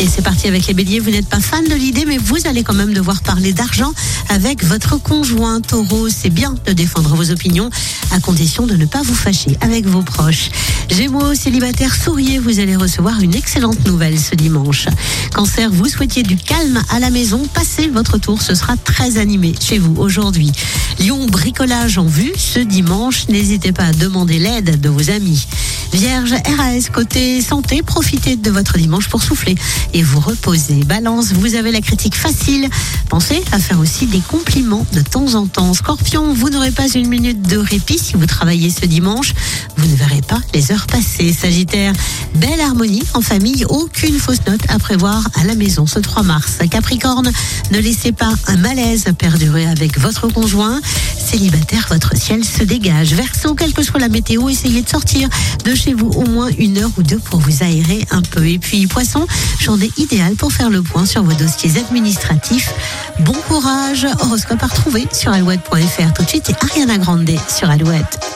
Et c'est parti avec les béliers. Vous n'êtes pas fan de l'idée, mais vous allez quand même devoir parler d'argent avec votre conjoint taureau. C'est bien de défendre vos opinions à condition de ne pas vous fâcher avec vos proches. Gémeaux, célibataire, souriez, vous allez recevoir une excellente nouvelle ce dimanche. Cancer, vous souhaitiez du calme à la maison, passez votre tour, ce sera très animé chez vous aujourd'hui. Lion, bricolage en vue ce dimanche, n'hésitez pas à demander l'aide de vos amis. Vierge, RAS, côté santé, profitez de votre dimanche pour souffler et vous reposer. Balance, vous avez la critique facile. Pensez à faire aussi des compliments de temps en temps. Scorpion, vous n'aurez pas une minute de répit si vous travaillez ce dimanche. Vous ne verrez pas les heures passer. Sagittaire, belle harmonie en famille, aucune fausse note à prévoir à la maison ce 3 mars. Capricorne, ne laissez pas un malaise perdurer avec votre conjoint. Célibataire, votre ciel se dégage. Verseau, quelle que soit la météo, essayez de sortir de chez vous au moins une heure ou deux pour vous aérer un peu. Et puis, poisson, journée idéale pour faire le point sur vos dossiers administratifs. Bon courage. Horoscope à retrouver sur alouette.fr. Tout de suite, c'est Ariana Grande sur Alouette.